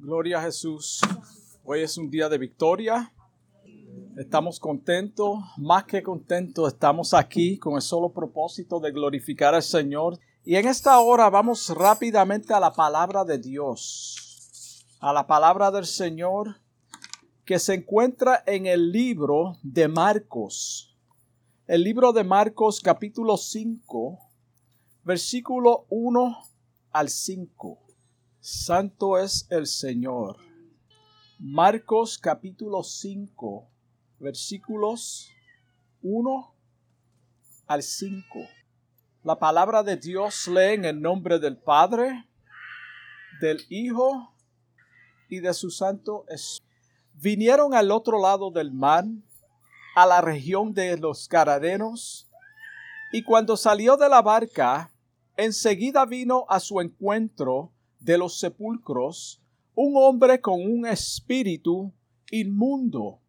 Gloria a Jesús. Hoy es un día de victoria. Estamos contentos, más que contentos, estamos aquí con el solo propósito de glorificar al Señor. Y en esta hora vamos rápidamente a la palabra de Dios, a la palabra del Señor que se encuentra en el libro de Marcos. El libro de Marcos capítulo 5, versículo 1 al 5. Santo es el Señor. Marcos capítulo 5, versículos 1 al 5. La palabra de Dios lee en el nombre del Padre, del Hijo y de su Santo Espíritu. Vinieron al otro lado del mar, a la región de los Garadenos, y cuando salió de la barca, enseguida vino a su encuentro de los sepulcros un hombre con un espíritu inmundo,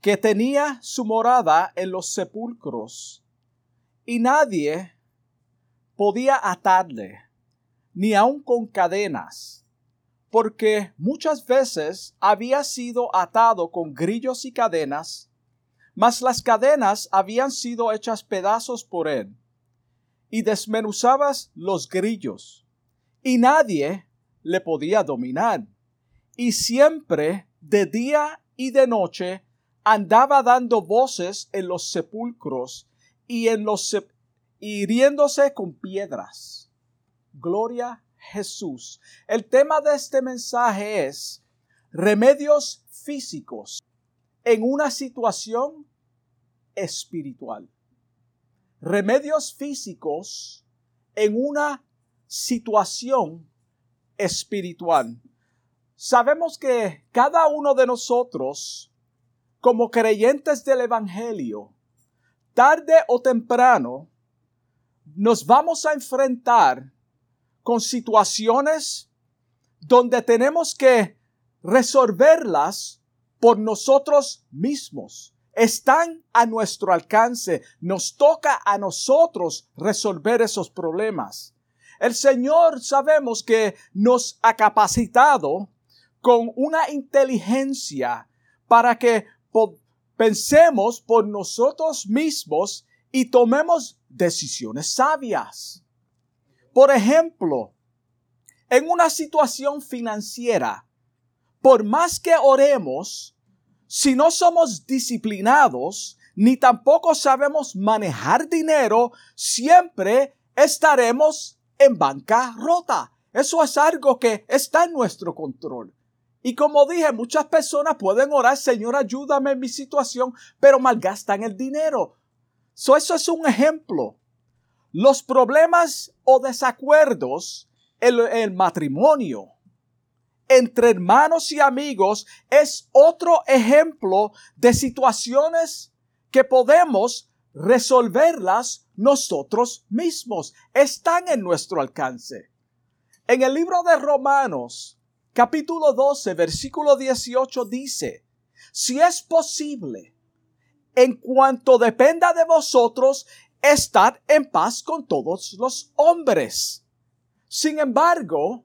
que tenía su morada en los sepulcros, y nadie podía atarle, ni aun con cadenas, porque muchas veces había sido atado con grillos y cadenas, mas las cadenas habían sido hechas pedazos por él, y desmenuzabas los grillos y nadie le podía dominar. Y siempre, de día y de noche, andaba dando voces en los sepulcros y en los hiriéndose con piedras. Gloria Jesús. El tema de este mensaje es remedios físicos en una situación espiritual. Remedios físicos en una situación espiritual. Sabemos que cada uno de nosotros, como creyentes del Evangelio, tarde o temprano, nos vamos a enfrentar con situaciones donde tenemos que resolverlas por nosotros mismos. Están a nuestro alcance. Nos toca a nosotros resolver esos problemas. El Señor sabemos que nos ha capacitado con una inteligencia para que pensemos por nosotros mismos y tomemos decisiones sabias. Por ejemplo, en una situación financiera, por más que oremos, si no somos disciplinados, ni tampoco sabemos manejar dinero, siempre estaremos en bancarrota. Eso es algo que está en nuestro control. Y como dije, muchas personas pueden orar, Señor, ayúdame en mi situación, pero malgastan el dinero. eso es un ejemplo. Los problemas o desacuerdos en el matrimonio entre hermanos y amigos es otro ejemplo de situaciones que podemos resolverlas nosotros mismos. Están en nuestro alcance. En el libro de Romanos, capítulo 12, versículo 18 dice, si es posible, en cuanto dependa de vosotros, estad en paz con todos los hombres. Sin embargo,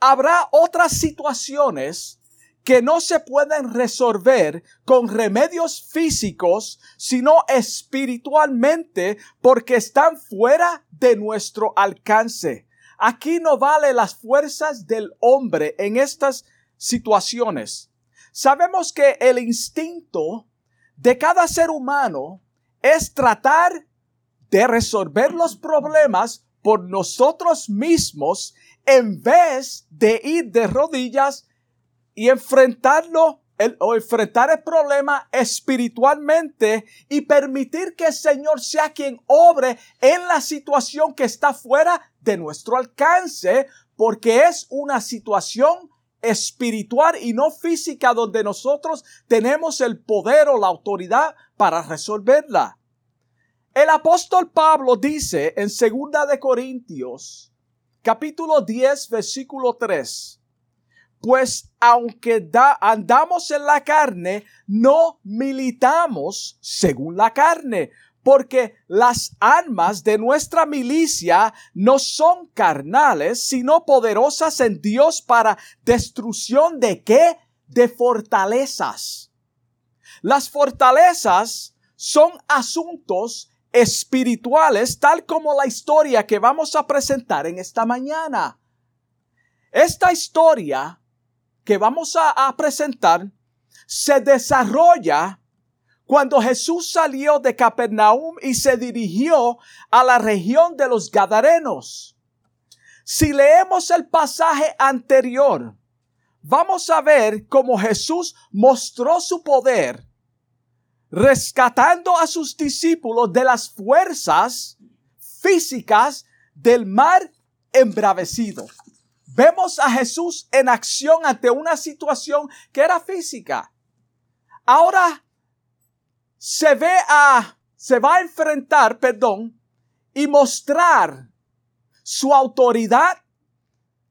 habrá otras situaciones que no se pueden resolver con remedios físicos, sino espiritualmente, porque están fuera de nuestro alcance. Aquí no vale las fuerzas del hombre en estas situaciones. Sabemos que el instinto de cada ser humano es tratar de resolver los problemas por nosotros mismos en vez de ir de rodillas y enfrentarlo o enfrentar el problema espiritualmente y permitir que el Señor sea quien obre en la situación que está fuera de nuestro alcance, porque es una situación espiritual y no física donde nosotros tenemos el poder o la autoridad para resolverla. El apóstol Pablo dice en segunda de Corintios, capítulo 10, versículo 3, pues aunque andamos en la carne, no militamos según la carne, porque las armas de nuestra milicia no son carnales, sino poderosas en Dios para destrucción de qué? De fortalezas. Las fortalezas son asuntos espirituales, tal como la historia que vamos a presentar en esta mañana. Esta historia que vamos a, presentar se desarrolla cuando Jesús salió de Capernaum y se dirigió a la región de los Gadarenos. Si leemos el pasaje anterior, vamos a ver cómo Jesús mostró su poder rescatando a sus discípulos de las fuerzas físicas del mar embravecido. Vemos a Jesús en acción ante una situación que era física. Ahora se ve a, se va a enfrentar, perdón, y mostrar su autoridad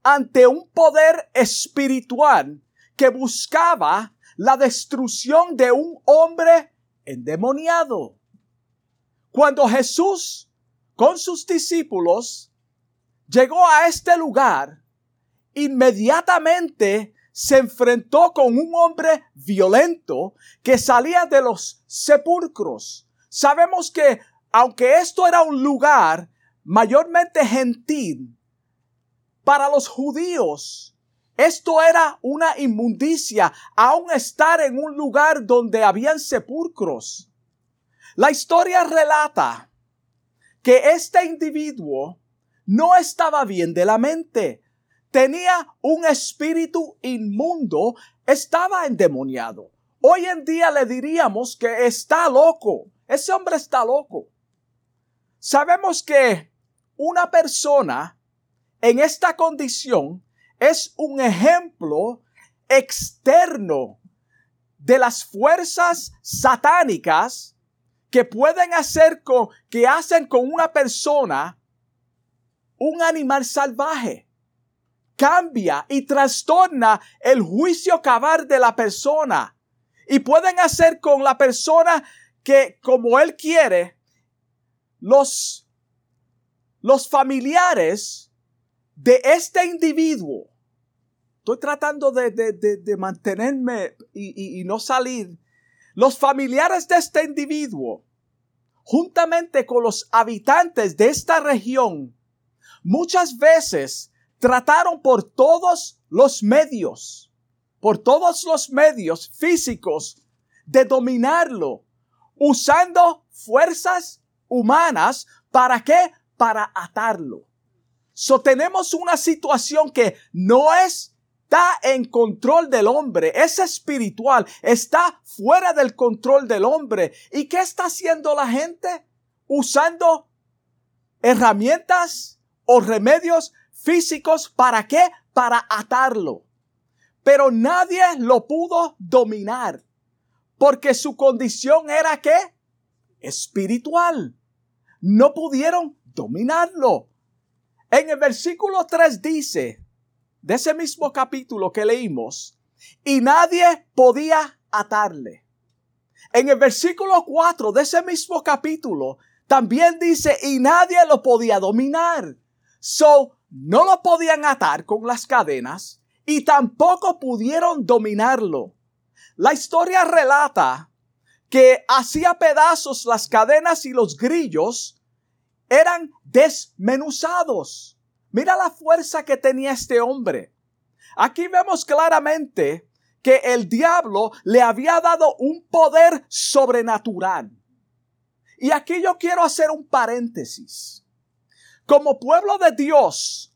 ante un poder espiritual que buscaba la destrucción de un hombre endemoniado. Cuando Jesús con sus discípulos llegó a este lugar, inmediatamente se enfrentó con un hombre violento que salía de los sepulcros. Sabemos que aunque esto era un lugar mayormente gentil, para los judíos esto era una inmundicia, aún estar en un lugar donde habían sepulcros. La historia relata que este individuo no estaba bien de la mente tenía un espíritu inmundo, estaba endemoniado. Hoy en día le diríamos que está loco. Ese hombre está loco. Sabemos que una persona en esta condición es un ejemplo externo de las fuerzas satánicas que pueden hacer con, que hacen con una persona un animal salvaje cambia y trastorna el juicio cabal de la persona. Y pueden hacer con la persona que, como él quiere, los, los familiares de este individuo. Estoy tratando de, de, mantenerme y, y no salir. Los familiares de este individuo, juntamente con los habitantes de esta región, muchas veces trataron por todos los medios, por todos los medios físicos de dominarlo, usando fuerzas humanas. ¿Para qué? Para atarlo. So tenemos una situación que no está en control del hombre, es espiritual, está fuera del control del hombre. ¿Y qué está haciendo la gente? Usando herramientas o remedios físicos. ¿Para qué? Para atarlo. Pero nadie lo pudo dominar. Porque su condición era qué? Espiritual. No pudieron dominarlo. En el versículo 3 dice, de ese mismo capítulo que leímos, y nadie podía atarle. En el versículo 4 de ese mismo capítulo también dice, y nadie lo podía dominar. So, no lo podían atar con las cadenas y tampoco pudieron dominarlo. La historia relata que hacía pedazos las cadenas y los grillos eran desmenuzados. Mira la fuerza que tenía este hombre. Aquí vemos claramente que el diablo le había dado un poder sobrenatural. Y aquí yo quiero hacer un paréntesis. Como pueblo de Dios,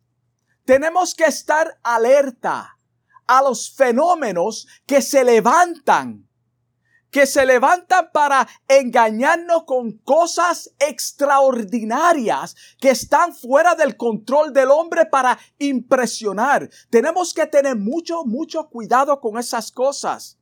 tenemos que estar alerta a los fenómenos que se levantan, que se levantan para engañarnos con cosas extraordinarias que están fuera del control del hombre para impresionar. Tenemos que tener mucho, mucho cuidado con esas cosas.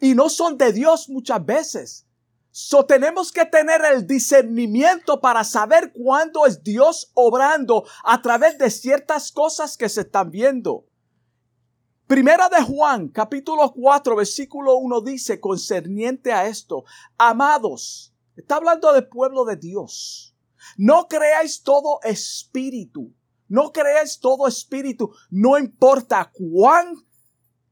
Y no son de Dios muchas veces. So tenemos que tener el discernimiento para saber cuándo es Dios obrando a través de ciertas cosas que se están viendo. Primera de Juan, capítulo 4, versículo 1 dice, concerniente a esto, amados, Está hablando del pueblo de Dios. No creáis todo espíritu. No creáis todo espíritu. No importa cuán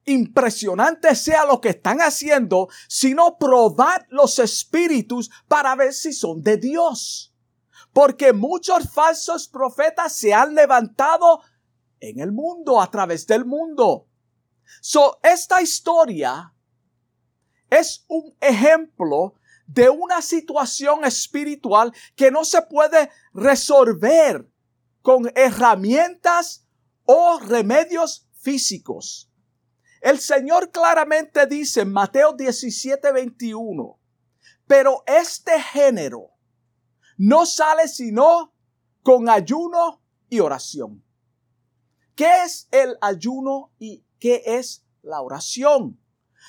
impresionante sea lo que están haciendo, sino probad los espíritus para ver si son de Dios. Porque muchos falsos profetas se han levantado en el mundo, a través del mundo. So, esta historia es un ejemplo de una situación espiritual que no se puede resolver con herramientas o remedios físicos. El Señor claramente dice en Mateo 17, 21, pero este género no sale sino con ayuno y oración. ¿Qué es el ayuno y qué es la oración?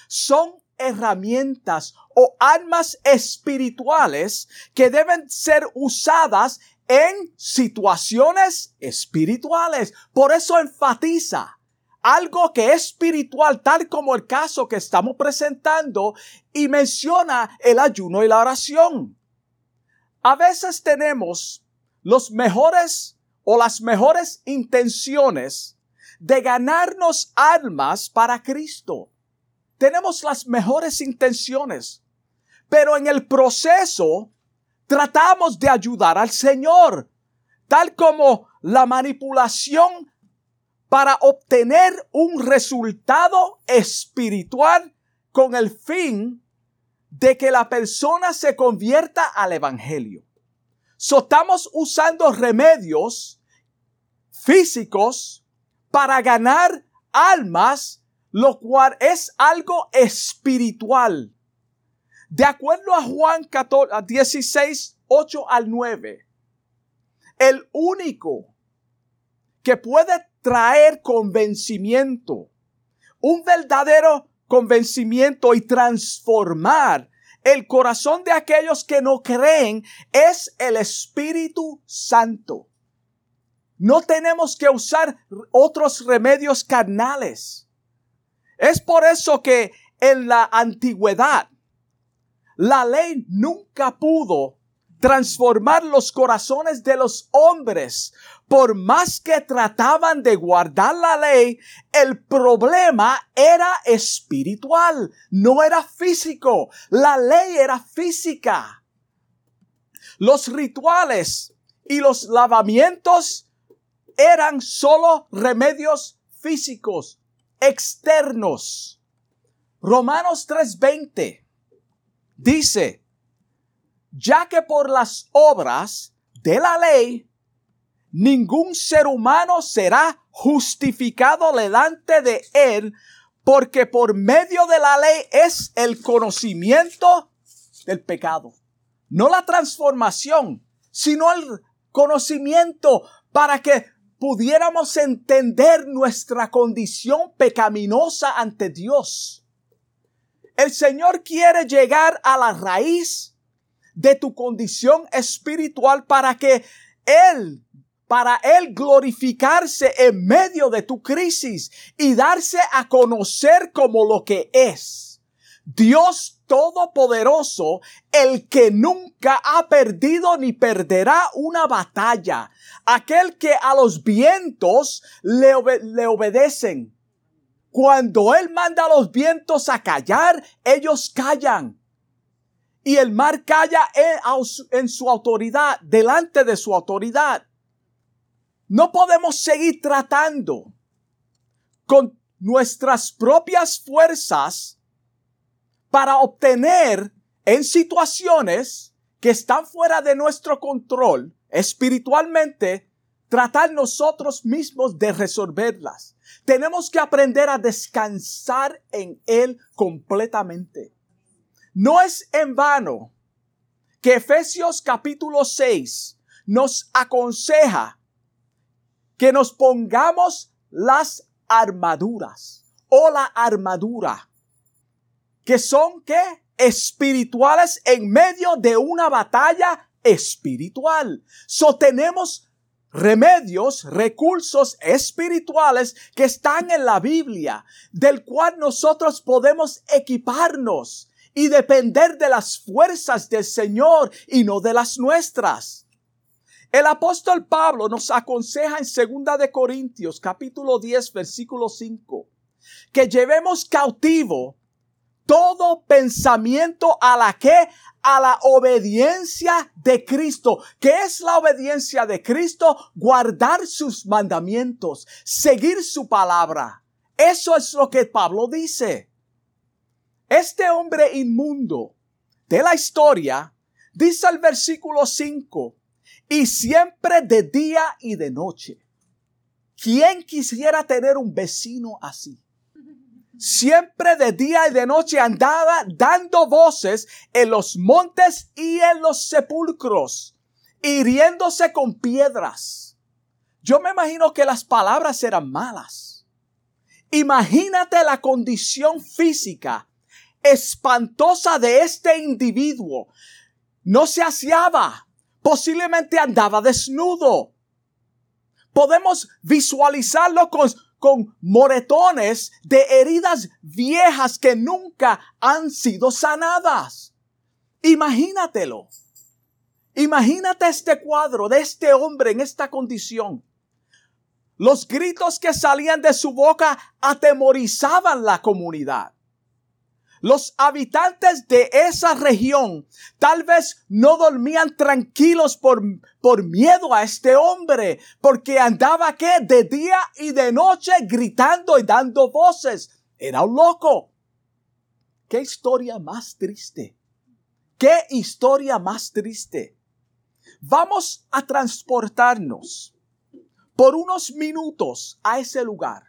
Son herramientas o armas espirituales que deben ser usadas en situaciones espirituales. Por eso enfatiza algo que es espiritual, tal como el caso que estamos presentando, y menciona el ayuno y la oración. A veces tenemos los mejores o las mejores intenciones de ganarnos almas para Cristo. Tenemos las mejores intenciones, pero en el proceso tratamos de ayudar al Señor, tal como la manipulación para obtener un resultado espiritual con el fin de que la persona se convierta al Evangelio. So, estamos usando remedios físicos para ganar almas, lo cual es algo espiritual. De acuerdo a Juan 14, 16, 8 al 9, el único que puede traer convencimiento, un verdadero convencimiento y transformar el corazón de aquellos que no creen es el Espíritu Santo. No tenemos que usar otros remedios carnales. Es por eso que en la antigüedad la ley nunca pudo transformar los corazones de los hombres. Por más que trataban de guardar la ley, el problema era espiritual, no era físico. La ley era física. Los rituales y los lavamientos eran solo remedios físicos, externos. Romanos 3:20 dice, ya que por las obras de la ley, ningún ser humano será justificado delante de él, porque por medio de la ley es el conocimiento del pecado. No la transformación, sino el conocimiento para que pudiéramos entender nuestra condición pecaminosa ante Dios. El Señor quiere llegar a la raíz de tu condición espiritual para que Él, para Él glorificarse en medio de tu crisis y darse a conocer como lo que es. Dios Todopoderoso, el que nunca ha perdido ni perderá una batalla, aquel que a los vientos le, obedecen, cuando Él manda a los vientos a callar, ellos callan. Y el mar calla en su autoridad, delante de su autoridad. No podemos seguir tratando con nuestras propias fuerzas para obtener en situaciones que están fuera de nuestro control espiritualmente, tratar nosotros mismos de resolverlas. Tenemos que aprender a descansar en Él completamente. No es en vano que Efesios capítulo 6 nos aconseja que nos pongamos las armaduras o la armadura, que son que espirituales en medio de una batalla espiritual. So tenemos remedios, recursos espirituales que están en la Biblia, del cual nosotros podemos equiparnos y depender de las fuerzas del Señor y no de las nuestras. El apóstol Pablo nos aconseja en segunda de Corintios capítulo 10 versículo 5 que llevemos cautivo todo pensamiento a la que a la obediencia de Cristo. ¿Qué es la obediencia de Cristo? Guardar sus mandamientos, seguir su palabra. Eso es lo que Pablo dice. Este hombre inmundo de la historia, dice el versículo 5, y siempre de día y de noche. ¿Quién quisiera tener un vecino así? siempre de día y de noche andaba dando voces en los montes y en los sepulcros, hiriéndose con piedras. Yo me imagino que las palabras eran malas. Imagínate la condición física espantosa de este individuo. No se aseaba, posiblemente andaba desnudo. Podemos visualizarlo con con moretones de heridas viejas que nunca han sido sanadas. Imagínatelo. Imagínate este cuadro de este hombre en esta condición. Los gritos que salían de su boca atemorizaban la comunidad. Los habitantes de esa región tal vez no dormían tranquilos por, por miedo a este hombre, porque andaba que de día y de noche gritando y dando voces. Era un loco. Qué historia más triste. Qué historia más triste. Vamos a transportarnos por unos minutos a ese lugar.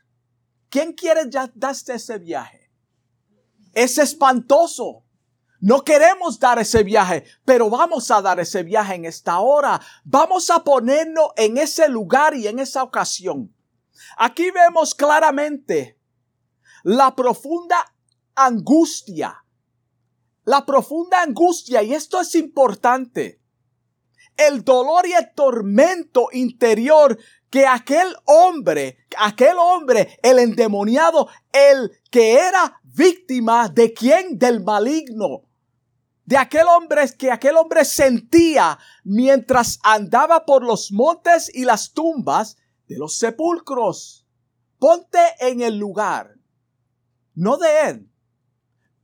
¿Quién quiere ya darse ese viaje? Es espantoso. No queremos dar ese viaje, pero vamos a dar ese viaje en esta hora. Vamos a ponernos en ese lugar y en esa ocasión. Aquí vemos claramente la profunda angustia. La profunda angustia, y esto es importante. El dolor y el tormento interior que aquel hombre, aquel hombre, el endemoniado, el que era víctima de quién? Del maligno. De aquel hombre que aquel hombre sentía mientras andaba por los montes y las tumbas de los sepulcros. Ponte en el lugar, no de él,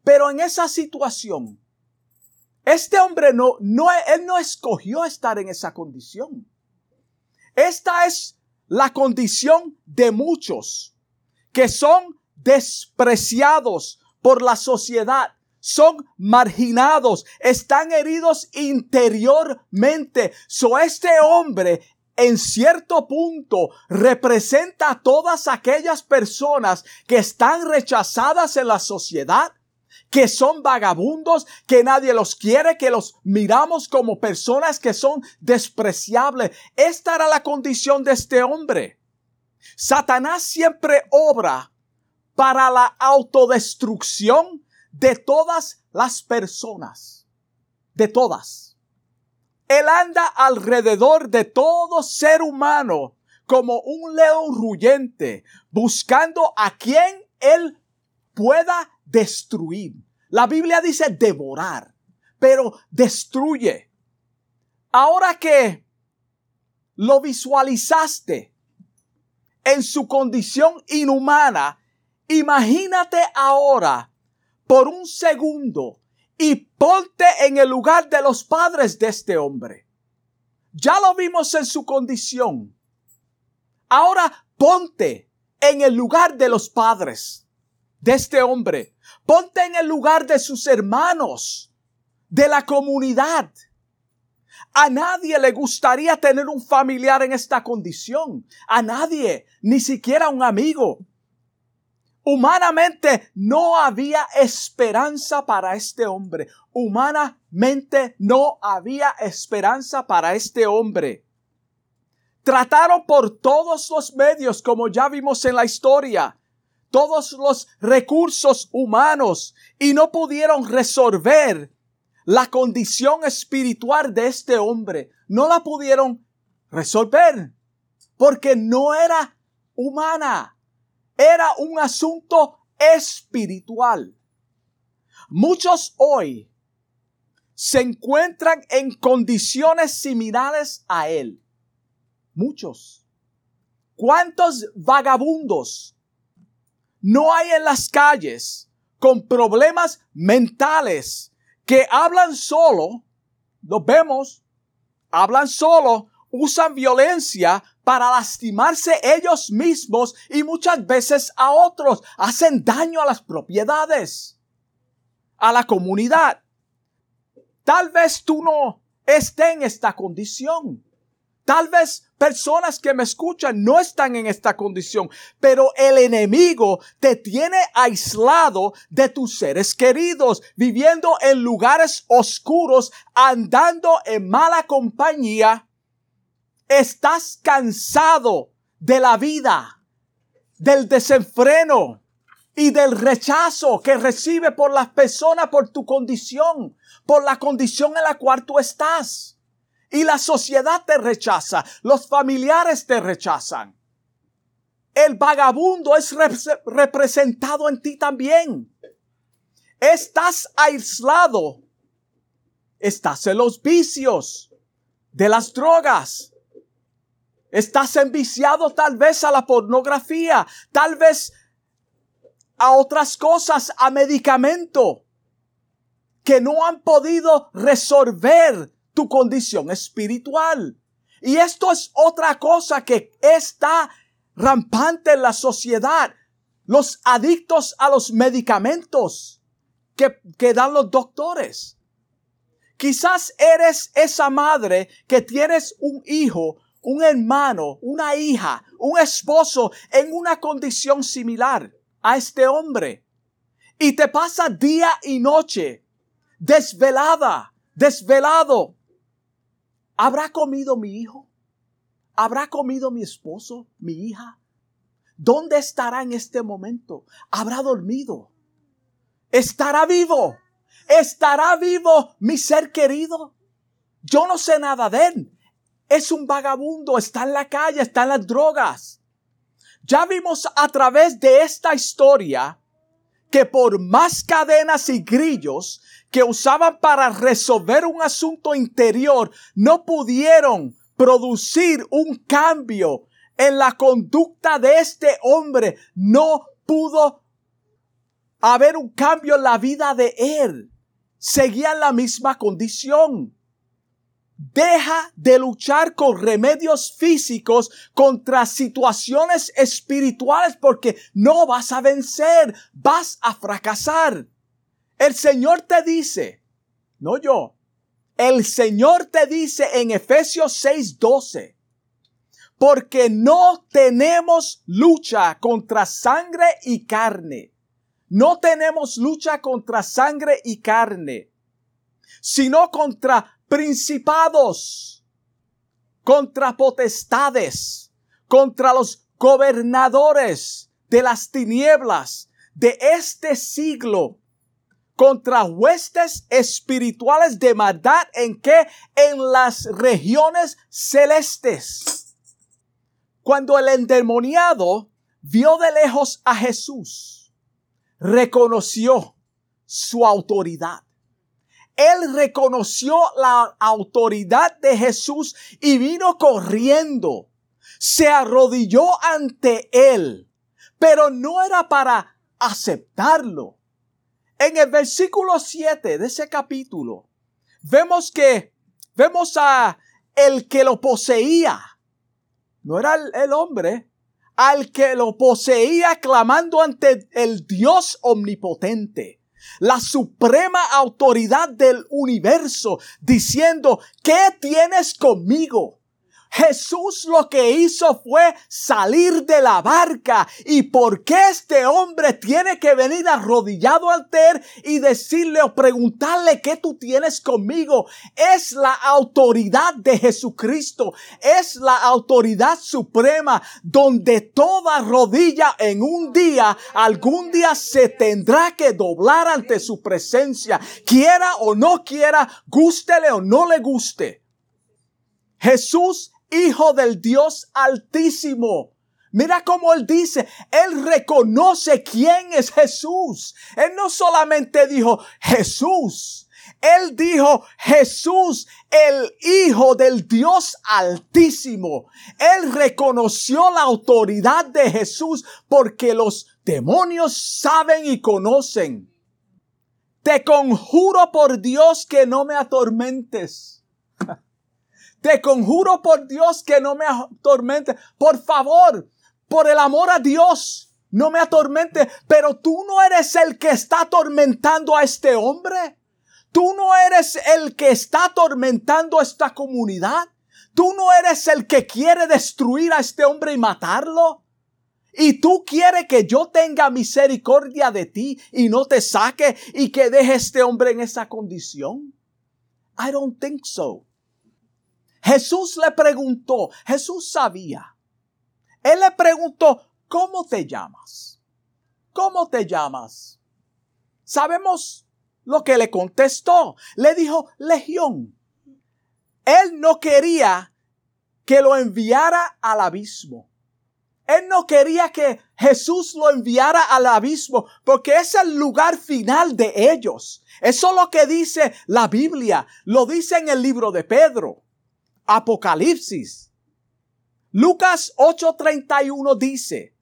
pero en esa situación. Este hombre no, no, él no escogió estar en esa condición. Esta es la condición de muchos que son despreciados por la sociedad, son marginados, están heridos interiormente. So este hombre en cierto punto representa a todas aquellas personas que están rechazadas en la sociedad, que son vagabundos, que nadie los quiere, que los miramos como personas que son despreciables. Esta era la condición de este hombre. Satanás siempre obra para la autodestrucción de todas las personas. De todas. Él anda alrededor de todo ser humano como un león ruyente, buscando a quien él pueda destruir. La Biblia dice devorar, pero destruye. Ahora que lo visualizaste en su condición inhumana, Imagínate ahora por un segundo y ponte en el lugar de los padres de este hombre. Ya lo vimos en su condición. Ahora ponte en el lugar de los padres de este hombre. Ponte en el lugar de sus hermanos, de la comunidad. A nadie le gustaría tener un familiar en esta condición. A nadie, ni siquiera un amigo. Humanamente no había esperanza para este hombre. Humanamente no había esperanza para este hombre. Trataron por todos los medios, como ya vimos en la historia, todos los recursos humanos y no pudieron resolver la condición espiritual de este hombre. No la pudieron resolver porque no era humana era un asunto espiritual. Muchos hoy se encuentran en condiciones similares a él. Muchos. ¿Cuántos vagabundos no hay en las calles con problemas mentales que hablan solo? Los vemos, hablan solo, usan violencia para lastimarse ellos mismos y muchas veces a otros. Hacen daño a las propiedades, a la comunidad. Tal vez tú no estés en esta condición. Tal vez personas que me escuchan no están en esta condición, pero el enemigo te tiene aislado de tus seres queridos, viviendo en lugares oscuros, andando en mala compañía. Estás cansado de la vida, del desenfreno y del rechazo que recibe por las personas por tu condición, por la condición en la cual tú estás. Y la sociedad te rechaza, los familiares te rechazan. El vagabundo es representado en ti también. Estás aislado. Estás en los vicios de las drogas. Estás enviciado tal vez a la pornografía, tal vez a otras cosas, a medicamento, que no han podido resolver tu condición espiritual. Y esto es otra cosa que está rampante en la sociedad. Los adictos a los medicamentos que, que dan los doctores. Quizás eres esa madre que tienes un hijo, un hermano, una hija, un esposo en una condición similar a este hombre. Y te pasa día y noche, desvelada, desvelado, ¿Habrá comido mi hijo? ¿Habrá comido mi esposo, mi hija? ¿Dónde estará en este momento? ¿Habrá dormido? ¿Estará vivo? ¿Estará vivo mi ser querido? Yo no sé nada de él. Es un vagabundo, está en la calle, está en las drogas. Ya vimos a través de esta historia que por más cadenas y grillos que usaban para resolver un asunto interior no pudieron producir un cambio en la conducta de este hombre. No pudo haber un cambio en la vida de él. Seguía en la misma condición. Deja de luchar con remedios físicos contra situaciones espirituales porque no vas a vencer, vas a fracasar. El Señor te dice, no yo, el Señor te dice en Efesios 6:12, porque no tenemos lucha contra sangre y carne. No tenemos lucha contra sangre y carne, sino contra principados, contra potestades, contra los gobernadores de las tinieblas de este siglo contra huestes espirituales de maldad en que en las regiones celestes. Cuando el endemoniado vio de lejos a Jesús, reconoció su autoridad. Él reconoció la autoridad de Jesús y vino corriendo. Se arrodilló ante él, pero no era para aceptarlo en el versículo 7 de ese capítulo, vemos que, vemos a el que lo poseía. No era el, el hombre, al que lo poseía clamando ante el Dios omnipotente la suprema autoridad del universo, diciendo, ¿qué tienes conmigo? Jesús lo que hizo fue salir de la barca. ¿Y por qué este hombre tiene que venir arrodillado ante él y decirle o preguntarle qué tú tienes conmigo? Es la autoridad de Jesucristo. Es la autoridad suprema donde toda rodilla en un día, algún día se tendrá que doblar ante su presencia. Quiera o no quiera, gústele o no le guste. Jesús Hijo del Dios Altísimo, Mira cómo él dice, él reconoce quién es Jesús. Él no solamente dijo Jesús, él dijo Jesús, el Hijo del Dios Altísimo. Él reconoció la autoridad de Jesús porque los demonios saben y conocen. Te conjuro por Dios que no me atormentes. Te conjuro por Dios que no me atormentes. Por favor, por el amor a Dios, no me atormente, pero tú no eres el que está atormentando a este hombre. Tú no eres el que está atormentando a esta comunidad. Tú no eres el que quiere destruir a este hombre y matarlo. Y tú quieres que yo tenga misericordia de ti y no te saque y que deje este hombre en esa condición. I don't think so. Jesús le preguntó, Jesús sabía él le preguntó, ¿cómo te llamas? ¿Cómo te llamas? Sabemos lo que le contestó. Le dijo, Legión. Él no quería que lo enviara al abismo. Él no quería que Jesús lo enviara al abismo porque es el lugar final de ellos. Eso es lo que dice la Biblia. Lo dice en el libro de Pedro. Apocalipsis. Lucas 8:31 dice,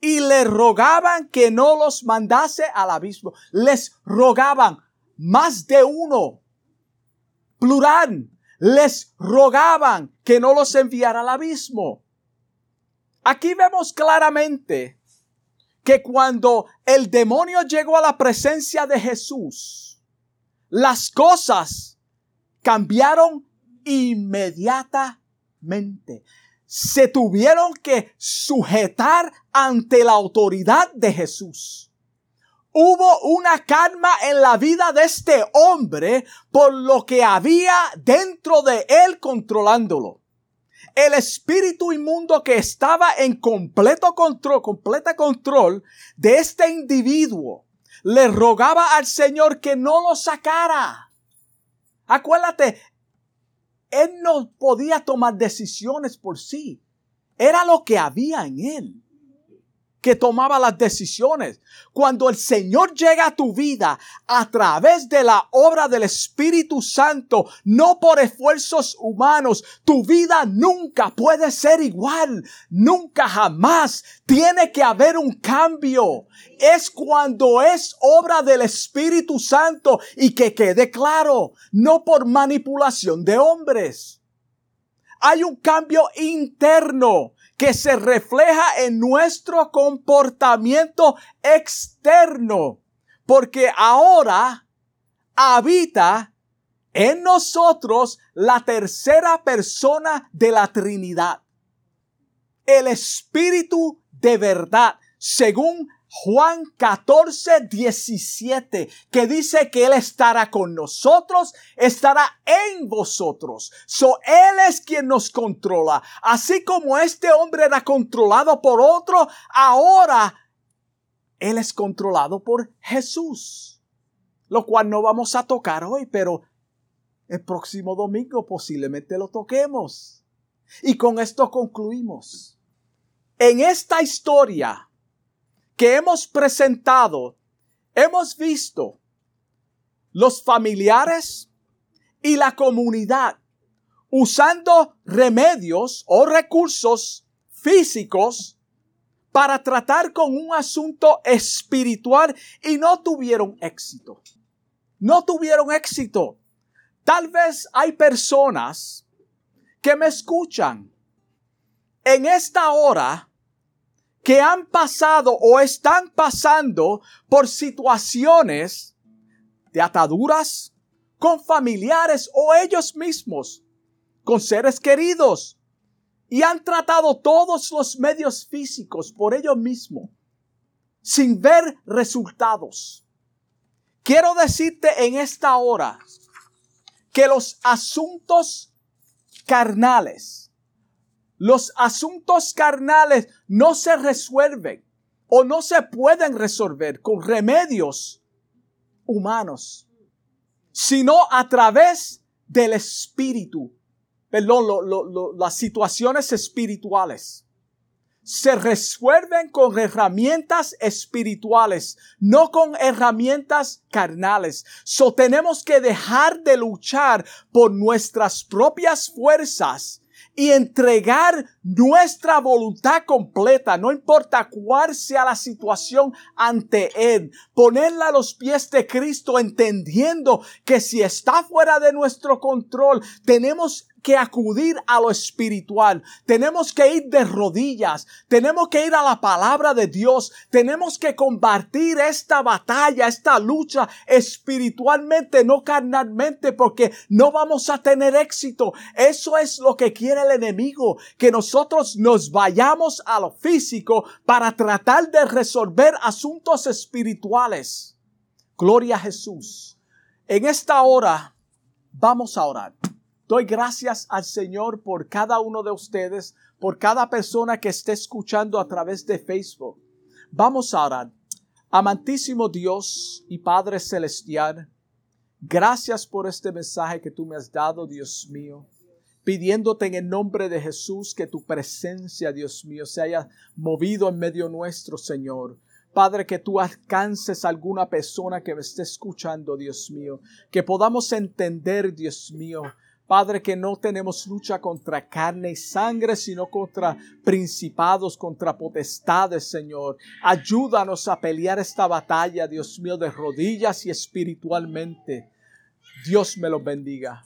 y le rogaban que no los mandase al abismo. Les rogaban más de uno, plural, les rogaban que no los enviara al abismo. Aquí vemos claramente que cuando el demonio llegó a la presencia de Jesús, las cosas cambiaron inmediatamente se tuvieron que sujetar ante la autoridad de Jesús. Hubo una calma en la vida de este hombre por lo que había dentro de él controlándolo. El espíritu inmundo que estaba en completo control, completa control de este individuo, le rogaba al Señor que no lo sacara. Acuérdate, él no podía tomar decisiones por sí. Era lo que había en él que tomaba las decisiones. Cuando el Señor llega a tu vida a través de la obra del Espíritu Santo, no por esfuerzos humanos, tu vida nunca puede ser igual. Nunca jamás. Tiene que haber un cambio. Es cuando es obra del Espíritu Santo y que quede claro, no por manipulación de hombres. Hay un cambio interno que se refleja en nuestro comportamiento externo, porque ahora habita en nosotros la tercera persona de la Trinidad, el Espíritu de verdad, según Juan 14, 17, que dice que Él estará con nosotros, estará en vosotros. So, Él es quien nos controla. Así como este hombre era controlado por otro, ahora Él es controlado por Jesús. Lo cual no vamos a tocar hoy, pero el próximo domingo posiblemente lo toquemos. Y con esto concluimos. En esta historia, que hemos presentado, hemos visto los familiares y la comunidad usando remedios o recursos físicos para tratar con un asunto espiritual y no tuvieron éxito. No tuvieron éxito. Tal vez hay personas que me escuchan en esta hora que han pasado o están pasando por situaciones de ataduras con familiares o ellos mismos, con seres queridos, y han tratado todos los medios físicos por ellos mismos, sin ver resultados. Quiero decirte en esta hora que los asuntos carnales, los asuntos carnales no se resuelven o no se pueden resolver con remedios humanos, sino a través del espíritu, perdón, las situaciones espirituales. se resuelven con herramientas espirituales, no con herramientas carnales. So tenemos que dejar de luchar por nuestras propias fuerzas y entregar nuestra voluntad completa, no importa cuál sea la situación ante Él, ponerla a los pies de Cristo, entendiendo que si está fuera de nuestro control, tenemos que acudir a lo espiritual. Tenemos que ir de rodillas. Tenemos que ir a la palabra de Dios. Tenemos que combatir esta batalla, esta lucha espiritualmente, no carnalmente, porque no vamos a tener éxito. Eso es lo que quiere el enemigo, que nosotros nos vayamos a lo físico para tratar de resolver asuntos espirituales. Gloria a Jesús. En esta hora vamos a orar. Doy gracias al Señor por cada uno de ustedes, por cada persona que esté escuchando a través de Facebook. Vamos a orar. Amantísimo Dios y Padre Celestial, gracias por este mensaje que tú me has dado, Dios mío pidiéndote en el nombre de Jesús que tu presencia, Dios mío, se haya movido en medio nuestro, Señor. Padre, que tú alcances a alguna persona que me esté escuchando, Dios mío, que podamos entender, Dios mío, Padre, que no tenemos lucha contra carne y sangre, sino contra principados, contra potestades, Señor. Ayúdanos a pelear esta batalla, Dios mío, de rodillas y espiritualmente. Dios me los bendiga.